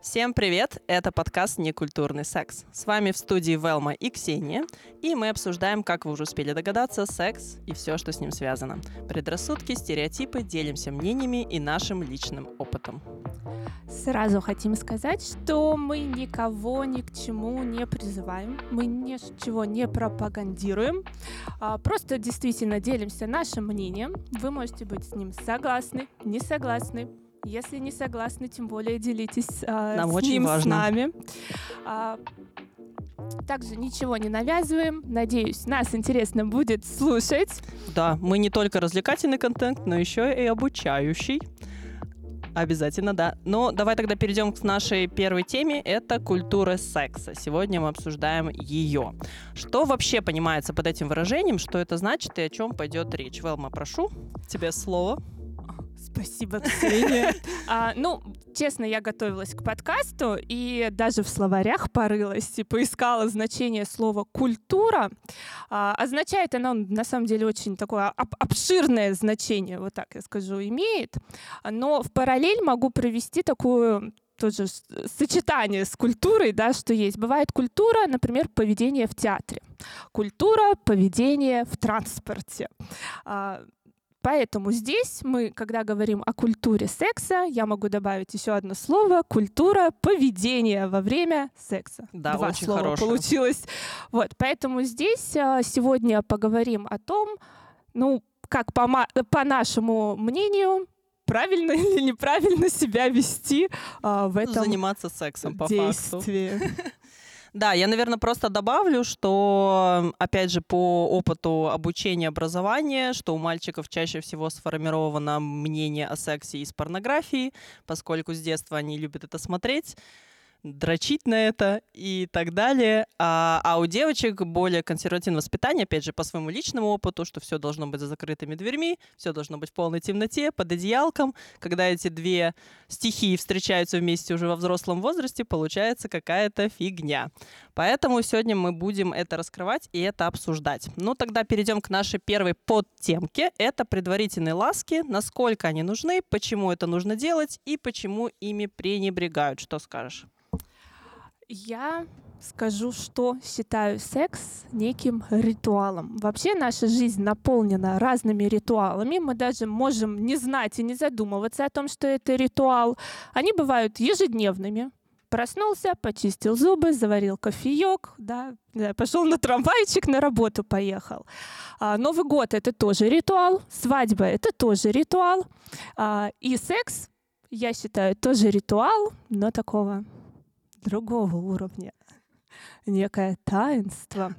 Всем привет! Это подкаст «Некультурный секс». С вами в студии Велма и Ксения, и мы обсуждаем, как вы уже успели догадаться, секс и все, что с ним связано. Предрассудки, стереотипы, делимся мнениями и нашим личным опытом. Сразу хотим сказать, что мы никого ни к чему не призываем, мы ничего не пропагандируем, а просто действительно делимся нашим мнением. Вы можете быть с ним согласны, не согласны, если не согласны, тем более делитесь а, Нам с очень ним, важно. с нами. А, также ничего не навязываем. Надеюсь, нас интересно будет слушать. Да, мы не только развлекательный контент, но еще и обучающий. Обязательно, да. Но давай тогда перейдем к нашей первой теме. Это культура секса. Сегодня мы обсуждаем ее. Что вообще понимается под этим выражением? Что это значит и о чем пойдет речь? Велма, прошу, тебе слово. Спасибо, Ксения. А, ну, честно, я готовилась к подкасту и даже в словарях порылась и поискала значение слова «культура». А, означает оно, на самом деле, очень такое об- обширное значение, вот так я скажу, имеет. Но в параллель могу провести такую тоже сочетание с культурой, да, что есть. Бывает культура, например, поведение в театре. Культура поведения в транспорте. А, Поэтому здесь мы, когда говорим о культуре секса, я могу добавить еще одно слово — культура поведения во время секса. Да, Два очень слова хорошее. получилось. Вот, поэтому здесь а, сегодня поговорим о том, ну, как по, по нашему мнению, правильно или неправильно себя вести а, в этом Заниматься сексом по факту. Да, я, наверное, просто добавлю, что, опять же, по опыту обучения, образования, что у мальчиков чаще всего сформировано мнение о сексе из порнографии, поскольку с детства они любят это смотреть дрочить на это и так далее. А, а у девочек более консервативное воспитание, опять же, по своему личному опыту, что все должно быть за закрытыми дверьми, все должно быть в полной темноте, под одеялком. Когда эти две стихии встречаются вместе уже во взрослом возрасте, получается какая-то фигня. Поэтому сегодня мы будем это раскрывать и это обсуждать. Ну, тогда перейдем к нашей первой подтемке. Это предварительные ласки, насколько они нужны, почему это нужно делать и почему ими пренебрегают. Что скажешь? Я скажу, что считаю секс неким ритуалом. Вообще наша жизнь наполнена разными ритуалами. Мы даже можем не знать и не задумываться о том, что это ритуал. Они бывают ежедневными. Проснулся, почистил зубы, заварил кофеек, да, да, пошел на трамвайчик, на работу поехал. А, Новый год это тоже ритуал, свадьба это тоже ритуал. А, и секс, я считаю, тоже ритуал, но такого другого уровня. Некое таинство.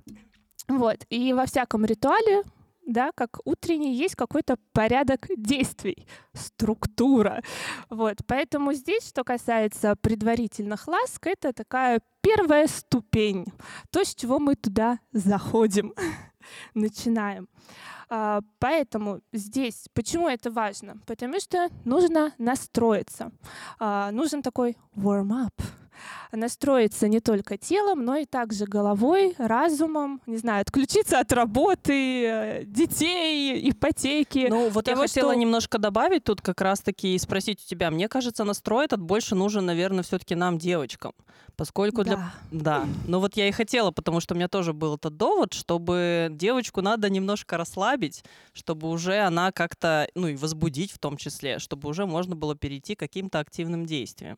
Вот. И во всяком ритуале, да, как утренний, есть какой-то порядок действий, структура. Вот. Поэтому здесь, что касается предварительных ласк, это такая первая ступень, то, с чего мы туда заходим, начинаем. А, Поэтому здесь, почему это важно? Потому что нужно настроиться. А, Нужен такой warm-up, настроиться не только телом, но и также головой, разумом, не знаю, отключиться от работы, детей, ипотеки. Ну, вот того, я хотела что- немножко добавить тут как раз-таки и спросить у тебя. Мне кажется, настрой этот больше нужен, наверное, все-таки нам, девочкам. Поскольку для... Да. Да. Ну вот я и хотела, потому что у меня тоже был этот довод, чтобы девочку надо немножко расслабить, чтобы уже она как-то, ну и возбудить в том числе, чтобы уже можно было перейти к каким-то активным действиям.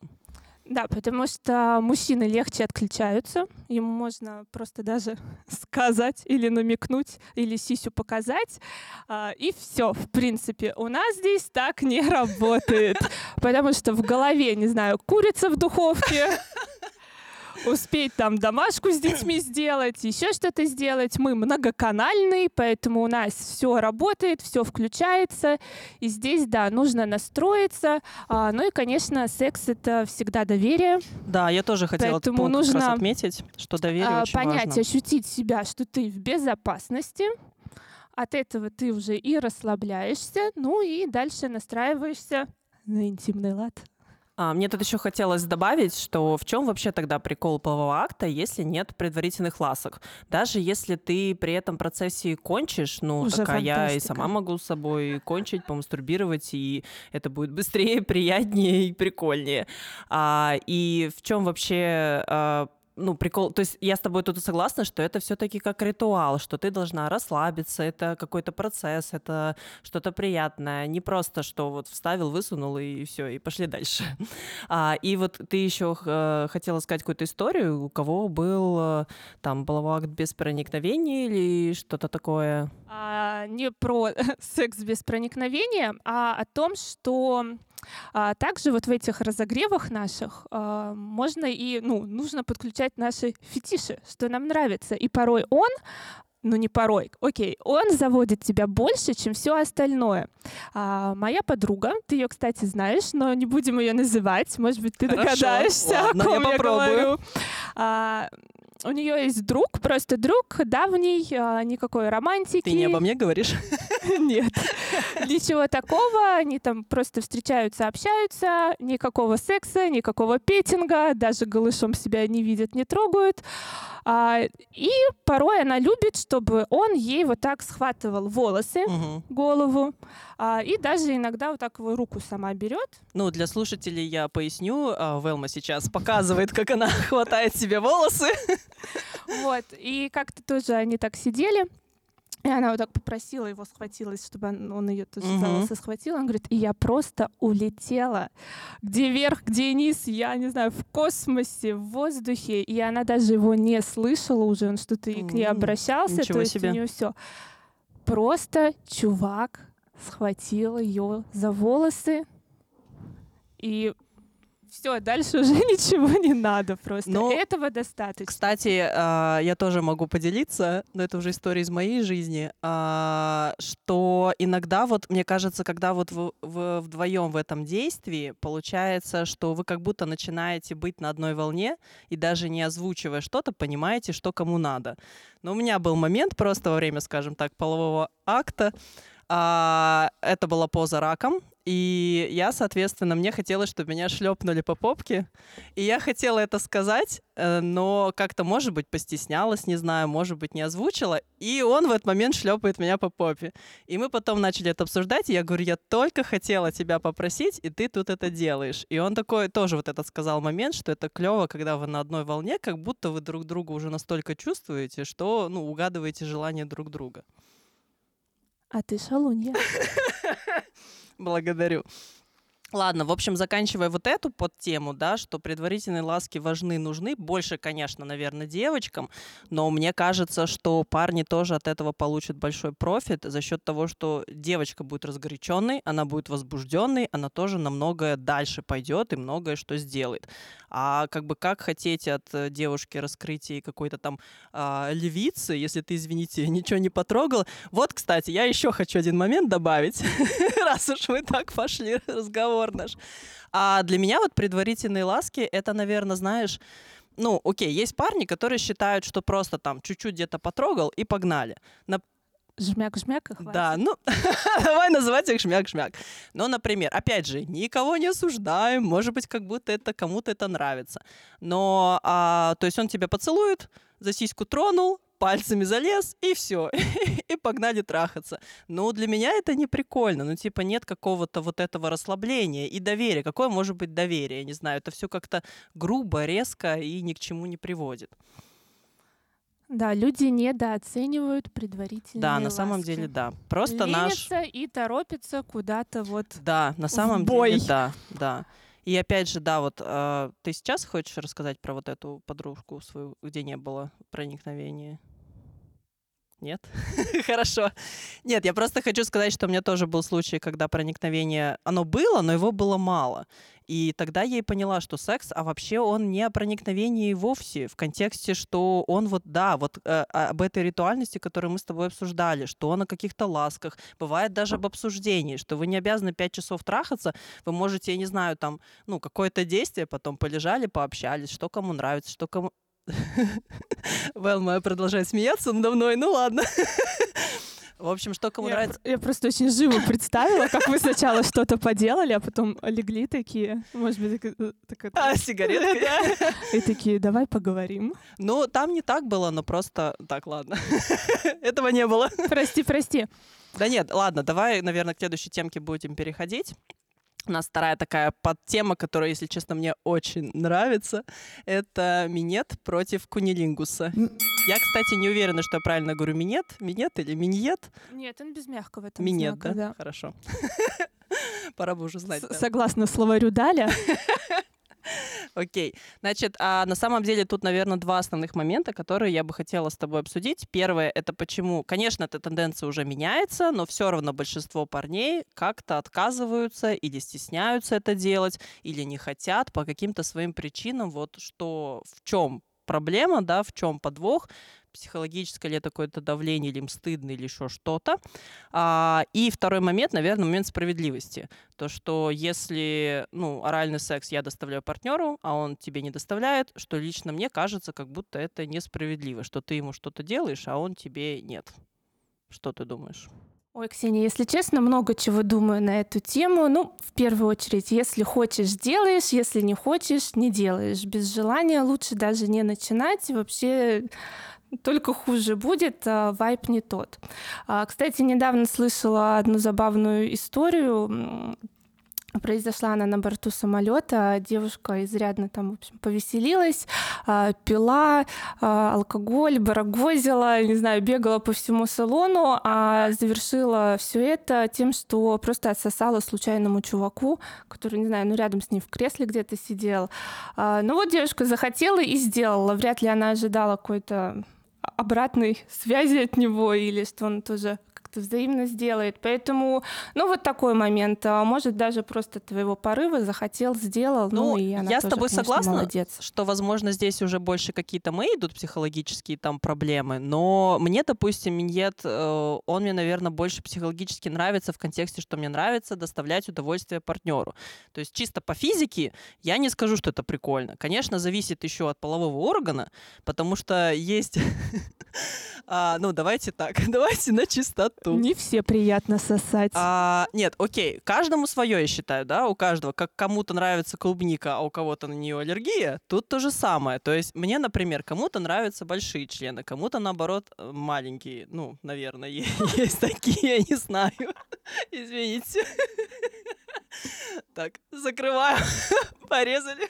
Да, потому что мужчины легче отключаются. Ему можно просто даже сказать или намекнуть, или сисю показать. а, И все, в принципе. У нас здесь так не работает. Потому что в голове, не знаю, курица в духовке, успеть там домашку с детьми сделать, еще что-то сделать. Мы многоканальный, поэтому у нас все работает, все включается. И здесь, да, нужно настроиться. А, Ну и, конечно, секс — это всегда доверие. Да, я тоже хотела Поэтому как раз нужно, отметить, что доверие А, очень Понять, важно. ощутить себя, что ты в безопасности. От этого ты уже и расслабляешься, ну и дальше настраиваешься на интимный лад. А, мне тут еще хотелось добавить, что в чем вообще тогда прикол полового акта, если нет предварительных ласок? Даже если ты при этом процессе кончишь, ну, Уже такая я и фантастика. сама могу с собой кончить, помастурбировать, и это будет быстрее, приятнее и прикольнее. А, и в чем вообще а, ну, прикол, то есть я с тобой тут согласна, что это все-таки как ритуал, что ты должна расслабиться, это какой-то процесс, это что-то приятное, не просто, что вот вставил, высунул и все, и пошли дальше. А, и вот ты еще э, хотела сказать какую-то историю, у кого был э, там половой акт без проникновения или что-то такое? А, не про секс без проникновения, а о том, что а, также вот в этих разогревах наших а, можно и, ну, нужно подключать наши фетиши, что нам нравится. И порой он ну не порой, окей, он заводит тебя больше, чем все остальное. А, моя подруга, ты ее, кстати, знаешь, но не будем ее называть, может быть, ты Хорошо, догадаешься, ладно, о ком я я, попробую. говорю. А, у нее есть друг, просто друг давний, а, никакой романтики. Ты не обо мне говоришь? Нет. Ничего такого. Они там просто встречаются, общаются. Никакого секса, никакого петинга. Даже голышом себя не видят, не трогают. А, и порой она любит, чтобы он ей вот так схватывал волосы, Мгм. голову. а, и даже иногда вот так его руку сама берет. Ну, для слушателей я поясню. а, Велма сейчас показывает, как она хватает себе волосы. Вот. И как-то тоже они так сидели. И она вот так попросила его, схватилась, чтобы он, он ее тоже за Мгм. волосы схватил. Он говорит, и я просто улетела. Где вверх, где низ, я не знаю, в космосе, в воздухе. И она даже его не слышала уже, он что-то и к ней обращался. ничего то есть себе. у нее все. Просто чувак схватил ее за волосы. И все, дальше уже ничего не надо просто. Но- Этого достаточно. Кстати, а, я тоже могу поделиться, но это уже история из моей жизни, а, что иногда вот, мне кажется, когда вот вы вы вдвоем в этом действии, получается, что вы как будто начинаете быть на одной волне и даже не озвучивая что-то, понимаете, что кому надо. Но у меня был момент просто во время, скажем так, полового акта, а, это была поза раком, и я, соответственно, мне хотелось, чтобы меня шлепнули по попке, и я хотела это сказать, э, но как-то, может быть, постеснялась, не знаю, может быть, не озвучила. И он в этот момент шлепает меня по попе. И мы потом начали это обсуждать, и я говорю, я только хотела тебя попросить, и ты тут это делаешь. И он такой тоже вот этот сказал момент, что это клево, когда вы на одной волне, как будто вы друг друга уже настолько чувствуете, что, ну, угадываете желания друг друга. А ты шалунья. Благодарю. Ладно, в общем, заканчивая вот эту подтему, да, что предварительные ласки важны, нужны, больше, конечно, наверное, девочкам, но мне кажется, что парни тоже от этого получат большой профит за счет того, что девочка будет разгоряченной, она будет возбужденной, она тоже намного дальше пойдет и многое что сделает. А как бы как хотеть от э, девушки раскрытия какой-то там а, левицы, если ты, извините, ничего не потрогал. Вот, кстати, я еще хочу один момент добавить, раз уж мы так пошли разговор наш. А для меня вот предварительные ласки, это, наверное, знаешь, ну, окей, есть парни, которые считают, что просто там чуть-чуть где-то потрогал и погнали. На- Жмяк-жмяк и хватит. да, ну, давай называть их шмяк-шмяк. Но, например, опять же, никого не осуждаем, может быть, как будто это кому-то это нравится. Но, а, то есть он тебя поцелует, за сиську тронул, пальцами залез, и все. и погнали трахаться. Ну, для меня это не прикольно. Ну, типа, нет какого-то вот этого расслабления и доверия. Какое может быть доверие? Я не знаю. Это все как-то грубо, резко и ни к чему не приводит. Да, люди недооценивают предварительные Да, на самом ласки. деле, да. Просто наш... Ленятся и торопятся куда-то вот. Да, на самом бой. деле, да, да. И опять же, да, вот э, ты сейчас хочешь рассказать про вот эту подружку свою, где не было проникновения? Нет? Хорошо. Нет, я просто хочу сказать, что у меня тоже был случай, когда проникновение, оно было, но его было мало. И тогда я и поняла, что секс, а вообще он не о проникновении вовсе, в контексте, что он вот, да, вот э, об этой ритуальности, которую мы с тобой обсуждали, что он о каких-то ласках, бывает даже об обсуждении, что вы не обязаны пять часов трахаться, вы можете, я не знаю, там, ну, какое-то действие, потом полежали, пообщались, что кому нравится, что кому... Вэл моя продолжает смеяться надо мной, ну ладно. В общем, что кому я, нравится... Я просто очень живо представила, как вы сначала что-то поделали, а потом легли такие, может быть, так, э, это... А, сигареткой? И такие, давай поговорим. Ну, там не так было, но просто... Так, ладно. Этого не было. Прости, прости. Да нет, ладно, давай, наверное, к следующей темке будем переходить. У нас вторая такая подтема, которая, если честно, мне очень нравится. Это минет против кунилингуса. Я, кстати, не уверена, что я правильно говорю минет. Минет или миньет? Нет, он без мягкого там Минет, знака, да? да? Хорошо. Пора бы уже знать. Согласно словарю Даля, Окей. Значит, а на самом деле тут, наверное, два основных момента, которые я бы хотела с тобой обсудить. Первое — это почему, конечно, эта тенденция уже меняется, но все равно большинство парней как-то отказываются или стесняются это делать, или не хотят по каким-то своим причинам. Вот что, в чем проблема, да, в чем подвох, психологическое ли это какое-то давление, или им стыдно, или еще что-то. А, и второй момент, наверное, момент справедливости. То, что если, ну, оральный секс я доставляю партнеру, а он тебе не доставляет, что лично мне кажется, как будто это несправедливо, что ты ему что-то делаешь, а он тебе нет. Что ты думаешь? Ой, Ксения, если честно, много чего думаю на эту тему. Ну, в первую очередь, если хочешь, делаешь, если не хочешь, не делаешь. Без желания лучше даже не начинать. Вообще только хуже будет, а вайп не тот. А, Кстати, недавно слышала одну забавную историю. Произошла она на борту самолета. Девушка изрядно там, в общем, повеселилась, а, пила алкоголь, барагозила, не знаю, бегала по всему салону, а завершила все это тем, что просто отсосала случайному чуваку, который, не знаю, ну рядом с ней в кресле где-то сидел. Ну вот девушка захотела и сделала. Вряд ли она ожидала какой-то обратной связи от него или что он тоже как-то взаимно сделает. Поэтому, ну, вот такой момент. А Может, даже просто твоего порыва захотел, сделал. Ну, Ну, и она я с тоже, тобой конечно, согласна, Молодец. что, возможно, здесь уже больше какие-то мои идут психологические там проблемы, но мне, допустим, миньет, э, он мне, наверное, больше психологически нравится в контексте, что мне нравится доставлять удовольствие партнеру. То есть чисто по физике я не скажу, что это прикольно. Конечно, зависит еще от полового органа, потому что есть... а, Ну, давайте так, давайте на чистоту. Не все приятно сосать. А, нет, окей, каждому свое, я считаю, да, у каждого. Как кому-то нравится клубника, а у кого-то на нее аллергия, тут то же самое. То есть мне, например, кому-то нравятся большие члены, кому-то, наоборот, э, маленькие. Ну, наверное, есть такие, я не знаю. Извините. Так, закрываю. Порезали.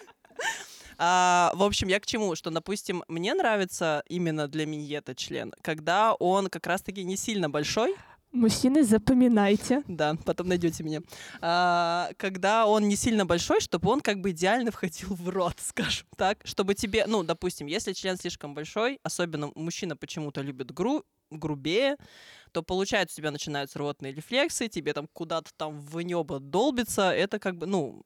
А, в общем, я к чему? Что, допустим, мне нравится именно для миньета член, когда он как раз-таки не сильно большой, Мужчины, запоминайте. да, потом найдете меня. А, когда он не сильно большой, чтобы он как бы идеально входил в рот, скажем так. Чтобы тебе, ну, допустим, если член слишком большой, особенно мужчина почему-то любит гру, грубее, то получается у тебя начинаются рвотные рефлексы, тебе там куда-то там в небо долбится, это как бы, ну,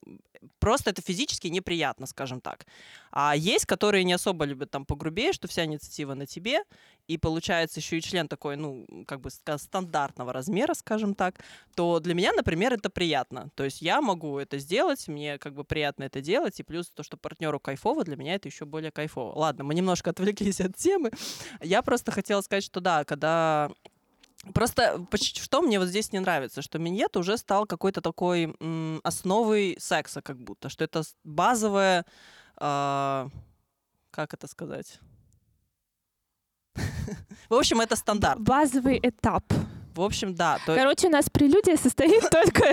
просто это физически неприятно, скажем так. А есть, которые не особо любят там погрубее, что вся инициатива на тебе, и получается еще и член такой, ну, как бы стандартного размера, скажем так, то для меня, например, это приятно. То есть я могу это сделать, мне как бы приятно это делать, и плюс то, что партнеру кайфово, для меня это еще более кайфово. Ладно, мы немножко отвлеклись от темы. Я просто хотела сказать, что да, когда Просто что мне вот здесь не нравится, что миньет уже стал какой-то такой м, основой секса, как будто, что это базовая, а, как это сказать? В общем, это стандарт. Базовый этап. В общем, да. то- Короче, у нас прелюдия состоит только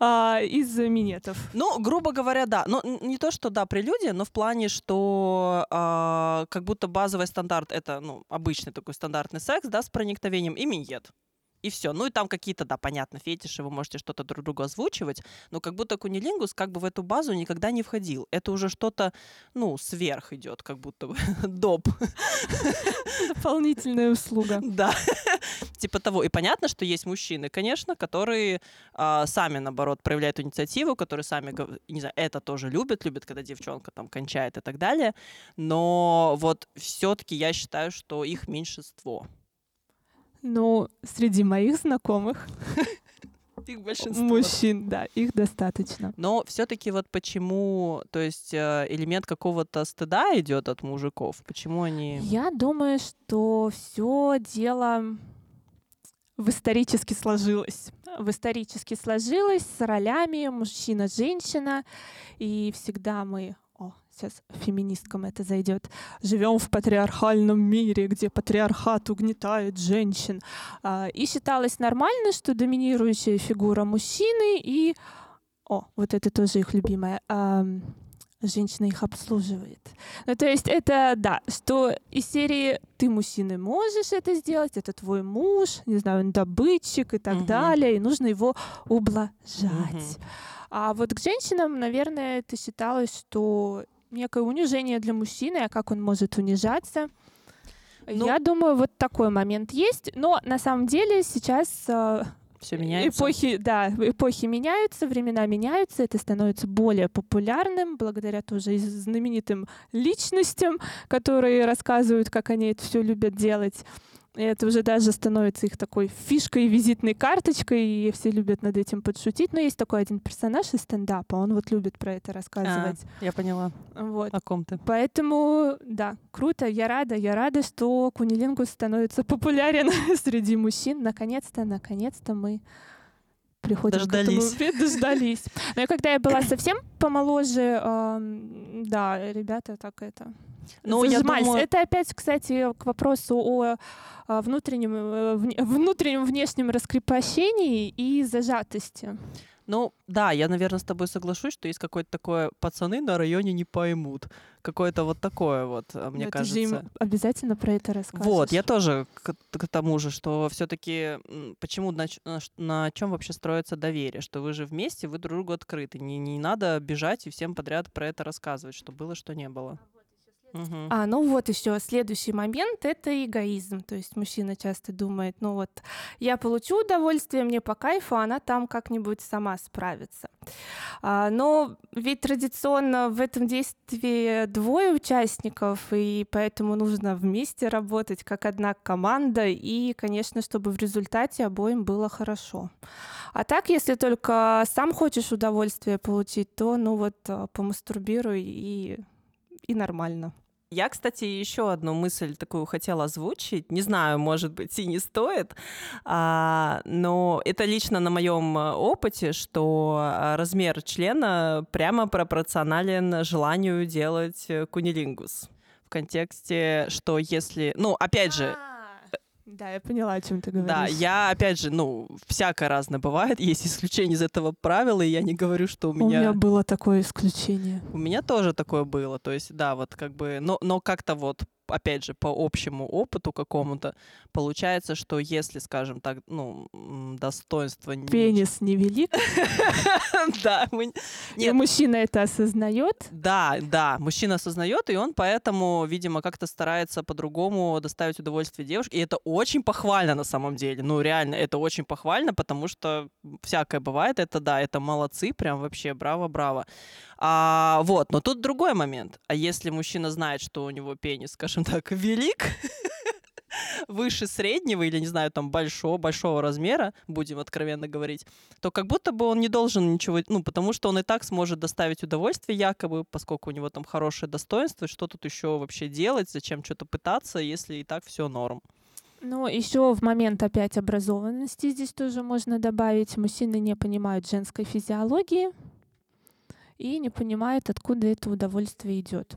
а, из минетов. Ну, грубо говоря, да. Ну, н- не то, что да, прелюдия, но в плане, что а, как будто базовый стандарт это, ну, обычный такой стандартный секс, да, с проникновением и миньет. И все. Ну и там какие-то, да, понятно, фетиши, вы можете что-то друг другу озвучивать, но как будто кунилингус как бы в эту базу никогда не входил. Это уже что-то, ну, сверх идет, как будто бы доп. Дополнительная услуга. Да, типа того. И понятно, что есть мужчины, конечно, которые а, сами, наоборот, проявляют инициативу, которые сами, не знаю, это тоже любят, любят, когда девчонка там кончает и так далее. Но вот все-таки я считаю, что их меньшинство. Ну, среди моих знакомых Их большинство. мужчин, да, их достаточно. Но все-таки вот почему, то есть э, элемент какого-то стыда идет от мужиков, почему они... Я думаю, что все дело в исторически сложилось. В исторически сложилось с ролями мужчина-женщина, и всегда мы сейчас феминисткам это зайдет. Живем в патриархальном мире, где патриархат угнетает женщин. А, и считалось нормально, что доминирующая фигура мужчины и... О, вот это тоже их любимое женщина их обслуживает. Ну, то есть это, да, что из серии «ты, мужчина, можешь это сделать, это твой муж, не знаю, он добытчик и так угу. далее, и нужно его ублажать». Угу. А вот к женщинам, наверное, это считалось, что некое унижение для мужчины, а как он может унижаться. Ну, Я думаю, вот такой момент есть. Но на самом деле сейчас а, все меняется. Эпохи, да, эпохи меняются, времена меняются, это становится более популярным благодаря тоже знаменитым личностям, которые рассказывают, как они это все любят делать. И это уже даже становится их такой фишкой, визитной карточкой, и все любят над этим подшутить. Но есть такой один персонаж из стендапа, он вот любит про это рассказывать. А, я поняла. Вот. О ком ты. Поэтому, да, круто, я рада, я рада, что кунилингус становится популярен среди мужчин. Наконец-то, наконец-то мы приходим дождались. к этому. Дождались. Но когда я была совсем помоложе, да, ребята так это ну, я думаю... Это опять, кстати, к вопросу о внутреннем, э, внутреннем внешнем раскрепощении и зажатости. Ну, да, я, наверное, с тобой соглашусь, что есть какое-то такое пацаны на районе не поймут. Какое-то вот такое вот, а, мне Но кажется. Ты же им обязательно про это расскажешь. Вот, я тоже к, к тому же, что все-таки почему на, на, на чем вообще строится доверие, что вы же вместе, вы друг другу открыты. Не, не надо бежать и всем подряд про это рассказывать, что было, что не было. А, ну вот еще следующий момент — это эгоизм. То есть мужчина часто думает, ну вот я получу удовольствие, мне по кайфу, а она там как-нибудь сама справится. А, но ведь традиционно в этом действии двое участников, и поэтому нужно вместе работать как одна команда, и, конечно, чтобы в результате обоим было хорошо. А так, если только сам хочешь удовольствие получить, то ну вот а, помастурбируй и и нормально. Я, кстати, еще одну мысль такую хотела озвучить. Не знаю, может быть, и не стоит, а, но это лично на моем э, опыте, что а, размер члена прямо пропорционален желанию делать э, кунилингус. В контексте, что если... Ну, опять же, да, я поняла, о чем ты говоришь. Да, я, опять же, ну, всякое разное бывает. Есть исключения из этого правила, и я не говорю, что у меня... У меня было такое исключение. У меня тоже такое было. То есть, да, вот как бы... Но, но как-то вот опять же, по общему опыту какому-то, получается, что если, скажем так, ну, достоинство... Пенис невелик. Да. И мужчина это осознает. Да, да, мужчина осознает, и он поэтому, видимо, как-то старается по-другому доставить удовольствие девушке. И это очень похвально на самом деле. Ну, реально, это очень похвально, потому что всякое бывает. Это да, это молодцы, прям вообще браво-браво. А, вот, но тут другой момент. А если мужчина знает, что у него пенис, скажем так, велик, выше среднего или, не знаю, там большого, большого размера, будем откровенно говорить, то как будто бы он не должен ничего, ну, потому что он и так сможет доставить удовольствие якобы, поскольку у него там хорошее достоинство, что тут еще вообще делать, зачем что-то пытаться, если и так все норм. Ну, еще в момент опять образованности здесь тоже можно добавить, мужчины не понимают женской физиологии, и не понимает, откуда это удовольствие идет.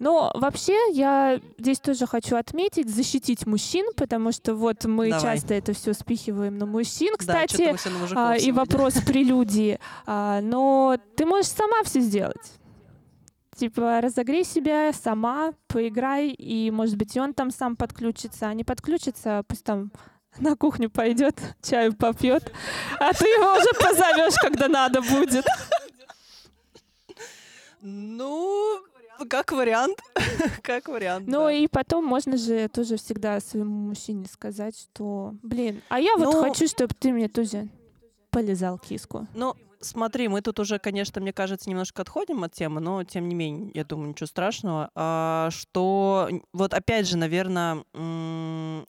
Но вообще я здесь тоже хочу отметить, защитить мужчин, потому что вот мы Давай. часто это все спихиваем на мужчин, кстати, да, а, и вопрос прелюдии. А, но ты можешь сама все сделать. Типа, разогрей себя сама, поиграй, и, может быть, и он там сам подключится. А не подключится, пусть там на кухню пойдет, чаю попьет, а ты его уже позовешь, когда надо будет. Ну, как вариант. как вариант. Ну да. и потом можно же тоже всегда своему мужчине сказать, что, блин, а я вот ну, хочу, чтобы ты мне тоже полезал киску. Ну, смотри, мы тут уже, конечно, мне кажется, немножко отходим от темы, но тем не менее, я думаю, ничего страшного. А, что вот опять же, наверное,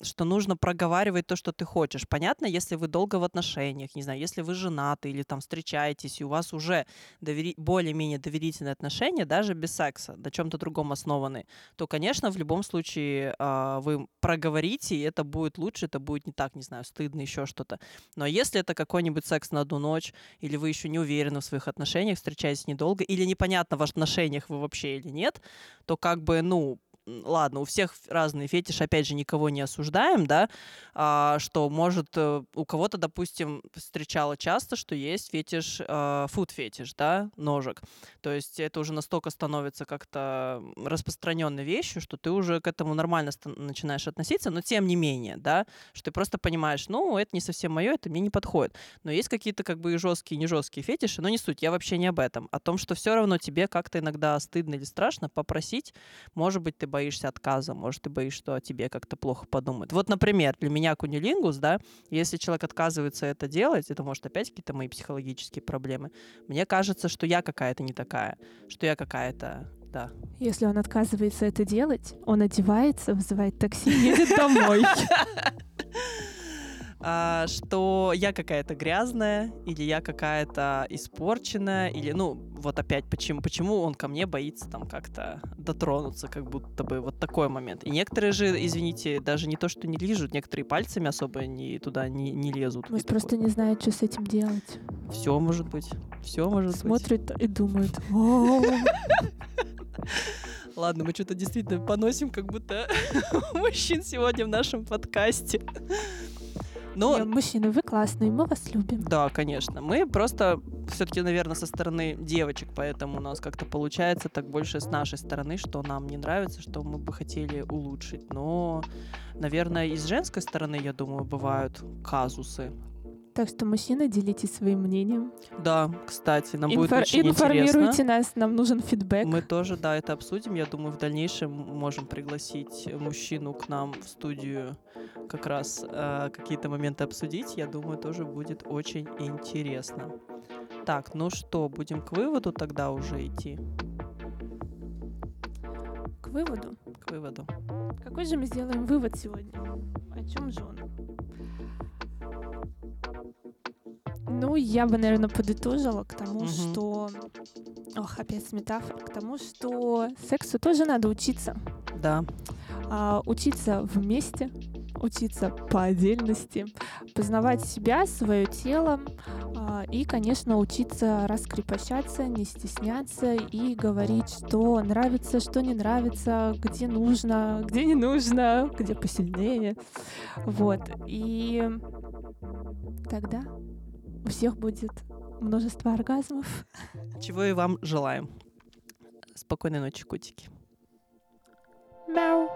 что нужно проговаривать то, что ты хочешь. Понятно, если вы долго в отношениях, не знаю, если вы женаты или там встречаетесь, и у вас уже довери... более-менее доверительные отношения, даже без секса, на чем-то другом основаны, то, конечно, в любом случае а, вы проговорите, и это будет лучше, это будет не так, не знаю, стыдно, еще что-то. Но если это какой-нибудь секс на одну ночь, или вы еще не уверены в своих отношениях, встречаетесь недолго, или непонятно, в отношениях вы вообще или нет, то как бы, ну, ладно, у всех разные фетиши, опять же, никого не осуждаем, да, а, что может э, у кого-то, допустим, встречало часто, что есть фетиш, а, фуд-фетиш, да, ножек. То есть это уже настолько становится как-то распространенной вещью, что ты уже к этому нормально начинаешь относиться, но тем не менее, да, что ты просто понимаешь, ну, это не совсем мое, это мне не подходит. Но есть какие-то как бы и жесткие, и не жесткие фетиши, но не суть, я вообще не об этом. О том, что все равно тебе как-то иногда стыдно или страшно попросить, может быть, ты боишься отказа, может, ты боишься, что о тебе как-то плохо подумают. Вот, например, для меня кунилингус, да, если человек отказывается это делать, это может опять какие-то мои психологические проблемы. Мне кажется, что я какая-то не такая, что я какая-то да. Если он отказывается это делать, он одевается, вызывает такси, едет домой. а, что я какая-то грязная, или я какая-то испорченная, или, ну, вот опять, почему, почему он ко мне боится там как-то дотронуться, как будто бы вот такой момент. И некоторые же, извините, даже не то, что не лижут, некоторые пальцами особо не, туда не, не лезут. Может, просто такое. не знают, что с этим делать. Все может быть, все может Смотрят быть. Смотрят и думают, Ладно, мы что-то действительно поносим, как будто мужчин сегодня в нашем подкасте. Но... Не, мужчины, вы классные, мы вас любим. Да, конечно. Мы просто все-таки, наверное, со стороны девочек, поэтому у нас как-то получается так больше с нашей стороны, что нам не нравится, что мы бы хотели улучшить. Но, наверное, и с женской стороны, я думаю, бывают казусы. Так что, мужчины, делитесь своим мнением. Да, кстати, нам Инфор- будет очень Информируйте интересно. нас, нам нужен фидбэк. Мы тоже, да, это обсудим. Я думаю, в дальнейшем можем пригласить мужчину к нам в студию как раз э, какие-то моменты обсудить. Я думаю, тоже будет очень интересно. Так, ну что, будем к выводу тогда уже идти? К выводу? К выводу. Какой же мы сделаем вывод сегодня? О чем же он? Ну, я бы, наверное, подытожила к тому, угу. что... Ох, опять с метафор. К тому, что сексу тоже надо учиться. Да. А, учиться вместе, учиться по отдельности, познавать себя, свое тело а, и, конечно, учиться раскрепощаться, не стесняться и говорить, что нравится, что не нравится, где нужно, где не нужно, где посильнее. Вот. И тогда у всех будет множество оргазмов. Чего и вам желаем. Спокойной ночи, котики. Мяу.